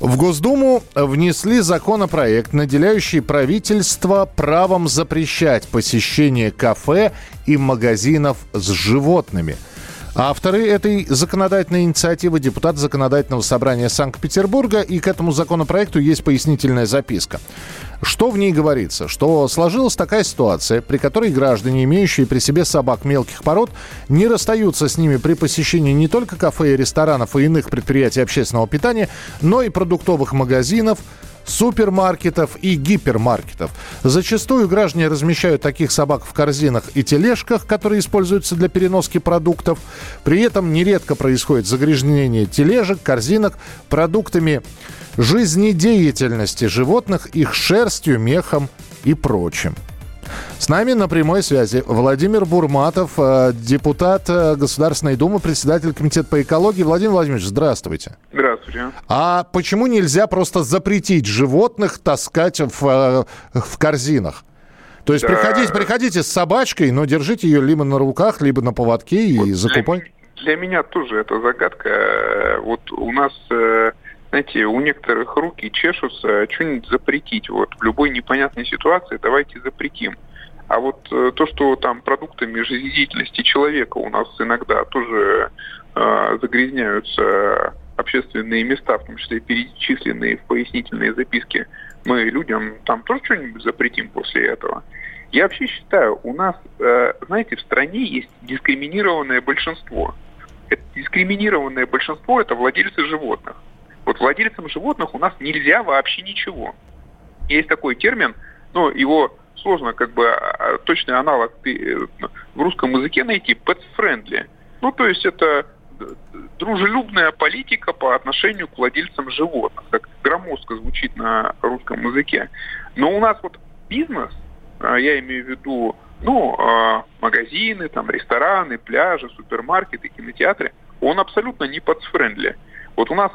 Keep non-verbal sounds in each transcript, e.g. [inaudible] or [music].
В Госдуму внесли законопроект, наделяющий правительство правом запрещать посещение кафе и магазинов с животными. Авторы этой законодательной инициативы – депутат Законодательного собрания Санкт-Петербурга, и к этому законопроекту есть пояснительная записка. Что в ней говорится? Что сложилась такая ситуация, при которой граждане, имеющие при себе собак мелких пород, не расстаются с ними при посещении не только кафе и ресторанов и иных предприятий общественного питания, но и продуктовых магазинов, супермаркетов и гипермаркетов. Зачастую граждане размещают таких собак в корзинах и тележках, которые используются для переноски продуктов. При этом нередко происходит загрязнение тележек, корзинок продуктами жизнедеятельности животных, их шерстью, мехом и прочим. С нами на прямой связи Владимир Бурматов, э, депутат э, Государственной Думы, председатель Комитета по экологии. Владимир Владимирович, здравствуйте. Здравствуйте. А почему нельзя просто запретить животных таскать в, э, в корзинах? То есть Да. приходите, приходите с собачкой, но держите ее либо на руках, либо на поводке и Вот закупайте. Для, для меня тоже это загадка. Э, Вот у нас, э, знаете, у некоторых руки чешутся что-нибудь запретить. Вот в любой непонятной ситуации давайте запретим. А вот то, что там продуктами жизнедеятельности человека у нас иногда тоже э, загрязняются общественные места, в том числе перечисленные в пояснительные записки, мы людям там тоже что-нибудь запретим после этого. Я вообще считаю, у нас, э, знаете, в стране есть дискриминированное большинство. Это дискриминированное большинство – это владельцы животных. Вот владельцам животных у нас нельзя вообще ничего. Есть такой термин, но его сложно как бы а, точный аналог э, в русском языке найти pets friendly. Ну, то есть это дружелюбная политика по отношению к владельцам животных. Так громоздко звучит на русском языке. Но у нас вот бизнес, а, я имею в виду, ну, а, магазины, там, рестораны, пляжи, супермаркеты, кинотеатры, он абсолютно не подсфрендли. Вот у нас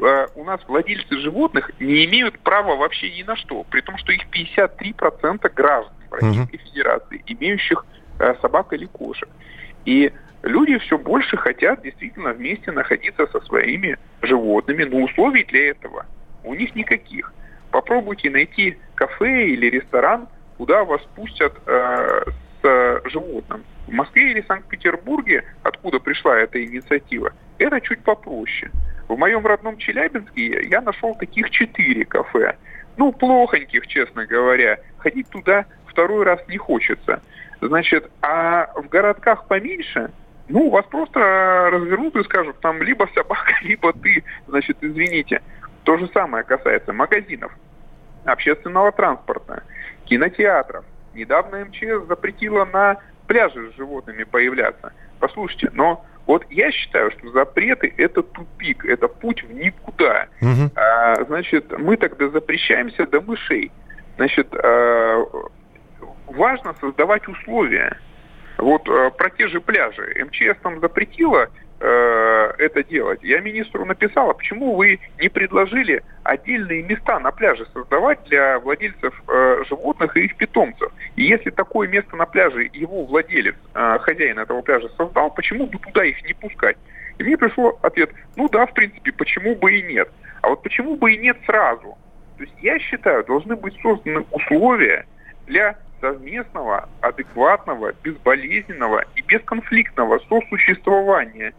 э, у нас владельцы животных не имеют права вообще ни на что, при том, что их 53% граждан Российской Федерации, имеющих собак или кошек. И люди все больше хотят действительно вместе находиться со своими животными, но условий для этого у них никаких. Попробуйте найти кафе или ресторан, куда вас пустят э, с животным. В Москве или Санкт-Петербурге, откуда пришла эта инициатива, это чуть попроще. В моем родном Челябинске я нашел таких четыре кафе. Ну, плохоньких, честно говоря. Ходить туда второй раз не хочется. Значит, а в городках поменьше, ну, вас просто развернут и скажут, там либо собака, [laughs] либо ты. Значит, извините. То же самое касается магазинов, общественного транспорта, кинотеатров. Недавно МЧС запретила на пляже с животными появляться. Послушайте, но вот я считаю, что запреты – это тупик, это путь в никуда. Мгм. А, значит, мы тогда запрещаемся до мышей. Значит, а, важно создавать условия. Вот э, про те же пляжи. МЧС там запретила э, это делать. Я министру написал, а почему вы не предложили отдельные места на пляже создавать для владельцев э, животных и их питомцев? И если такое место на пляже его владелец, э, хозяин этого пляжа создал, почему бы туда их не пускать? И мне пришел ответ, ну да, в принципе, почему бы и нет. А вот почему бы и нет сразу? То есть я считаю, должны быть созданы условия для совместного, адекватного, безболезненного и бесконфликтного сосуществования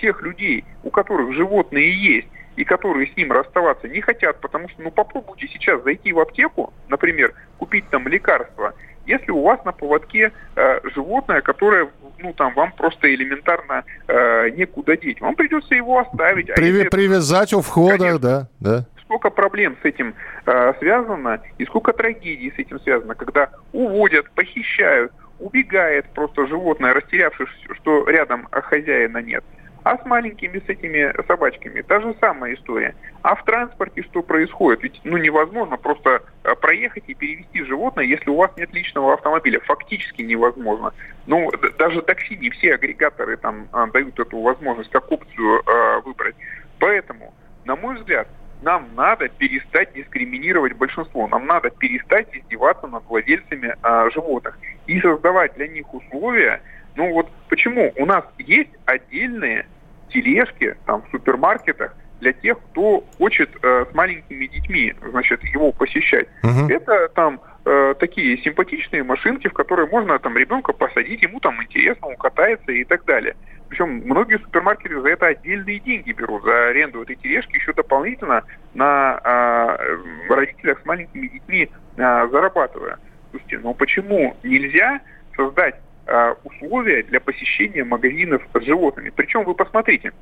тех людей, у которых животные есть, и которые с ним расставаться не хотят, потому что, ну, попробуйте сейчас зайти в аптеку, например, купить там лекарство, если у вас на поводке э, животное, которое, ну, там, вам просто элементарно э, некуда деть, вам придется его оставить. А Приве- если это- Привязать у входа, Конечно. да, да. Сколько проблем с этим э, связано и сколько трагедий с этим связано, когда уводят, похищают, убегает просто животное, растерявшись, что рядом а, хозяина нет. А с маленькими, с этими собачками та же самая история. А в транспорте что происходит? Ведь ну, невозможно просто э, проехать и перевести животное, если у вас нет личного автомобиля. Фактически невозможно. Ну, даже такси, не все агрегаторы там а, дают эту возможность как опцию э, выбрать. Поэтому, на мой взгляд, нам надо перестать дискриминировать большинство. Нам надо перестать издеваться над владельцами э, животных и создавать для них условия. Ну вот почему у нас есть отдельные тележки там в супермаркетах для тех, кто хочет э, с маленькими детьми, значит, его посещать. Угу. Это там э, такие симпатичные машинки, в которые можно там ребенка посадить, ему там интересно, он катается и так далее. Причем многие супермаркеты за это отдельные деньги берут, за аренду этой тележки еще дополнительно на э, родителях с маленькими детьми э, зарабатывая. Слушайте, но почему нельзя создать Э, условия для посещения магазинов с животными. Причем вы посмотрите,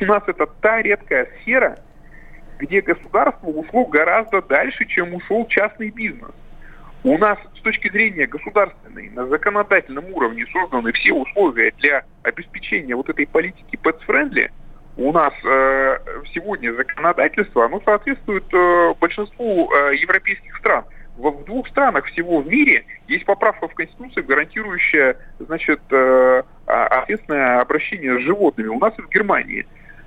у нас это та редкая сфера, где государство ушло гораздо дальше, чем ушел частный бизнес. У нас с точки зрения государственной на законодательном уровне созданы все условия для обеспечения вот этой политики pets-friendly. У нас э, сегодня законодательство, оно соответствует э, большинству э, европейских стран – в двух странах всего в мире есть поправка в Конституцию, гарантирующая, значит, э, а, ответственное обращение с животными. У нас и в Германии.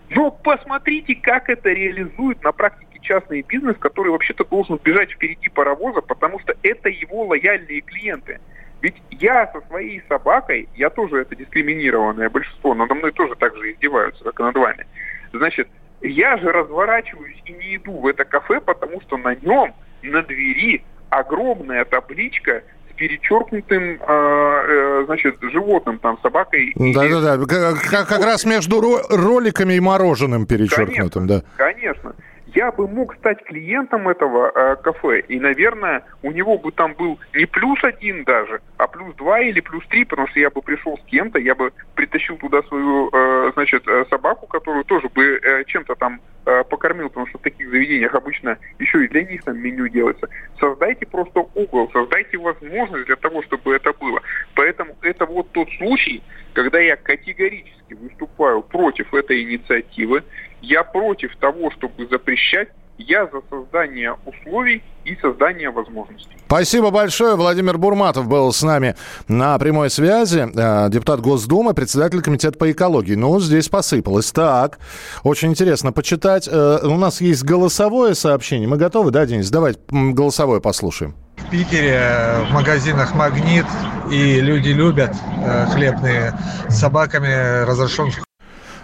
Но посмотрите, как это реализует на практике частный бизнес, который вообще-то должен бежать впереди паровоза, потому что это его лояльные клиенты. Ведь я со своей собакой, я тоже это дискриминированное большинство, надо мной тоже так же издеваются, как и над вами. Значит, я же разворачиваюсь и не иду в это кафе, потому что на нем, на двери огромная табличка с перечеркнутым, э, э, значит, животным, там, собакой. Да-да-да, как, как раз между роликами и мороженым перечеркнутым, конечно, да. Конечно я бы мог стать клиентом этого э, кафе, и, наверное, у него бы там был не плюс один даже, а плюс два или плюс три, потому что я бы пришел с кем-то, я бы притащил туда свою, э, значит, э, собаку, которую тоже бы э, чем-то там э, покормил, потому что в таких заведениях обычно еще и для них там меню делается. Создайте просто угол, создайте возможность для того, чтобы это было. Поэтому это вот тот случай, когда я категорически выступаю против этой инициативы, я против того, чтобы запрещать я за создание условий и создание возможностей. Спасибо большое. Владимир Бурматов был с нами на прямой связи. Э, депутат Госдумы, председатель комитета по экологии. Ну, здесь посыпалось. Так, очень интересно почитать. Э, у нас есть голосовое сообщение. Мы готовы, да, Денис? Давайте голосовое послушаем. В Питере в магазинах «Магнит» и люди любят э, хлебные. С собаками разрешен Э,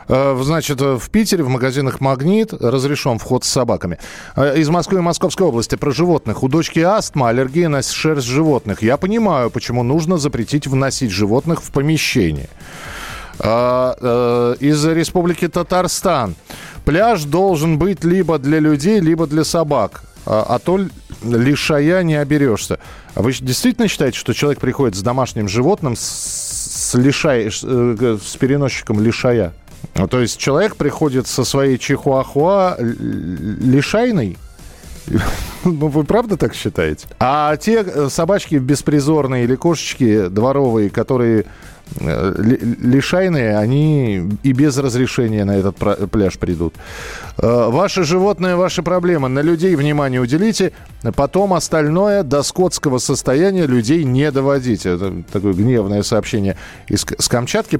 значит, в Питере в магазинах «Магнит» разрешен вход с собаками. Э, из Москвы и Московской области про животных. У дочки астма, аллергия на шерсть животных. Я понимаю, почему нужно запретить вносить животных в помещение. Э, из Республики Татарстан. Пляж должен быть либо для людей, либо для собак. А то лишая не оберешься. А вы действительно считаете, что человек приходит с домашним животным, с, с, лишай, с переносчиком лишая? Ну, то есть человек приходит со своей чихуахуа лишайной, [laughs] ну, вы правда так считаете? А те э, собачки беспризорные или кошечки дворовые, которые э, лишайные, они и без разрешения на этот пляж придут. Э, ваше животное, ваши проблемы. На людей внимание уделите. Потом остальное до скотского состояния людей не доводите. Это такое гневное сообщение из с Камчатки.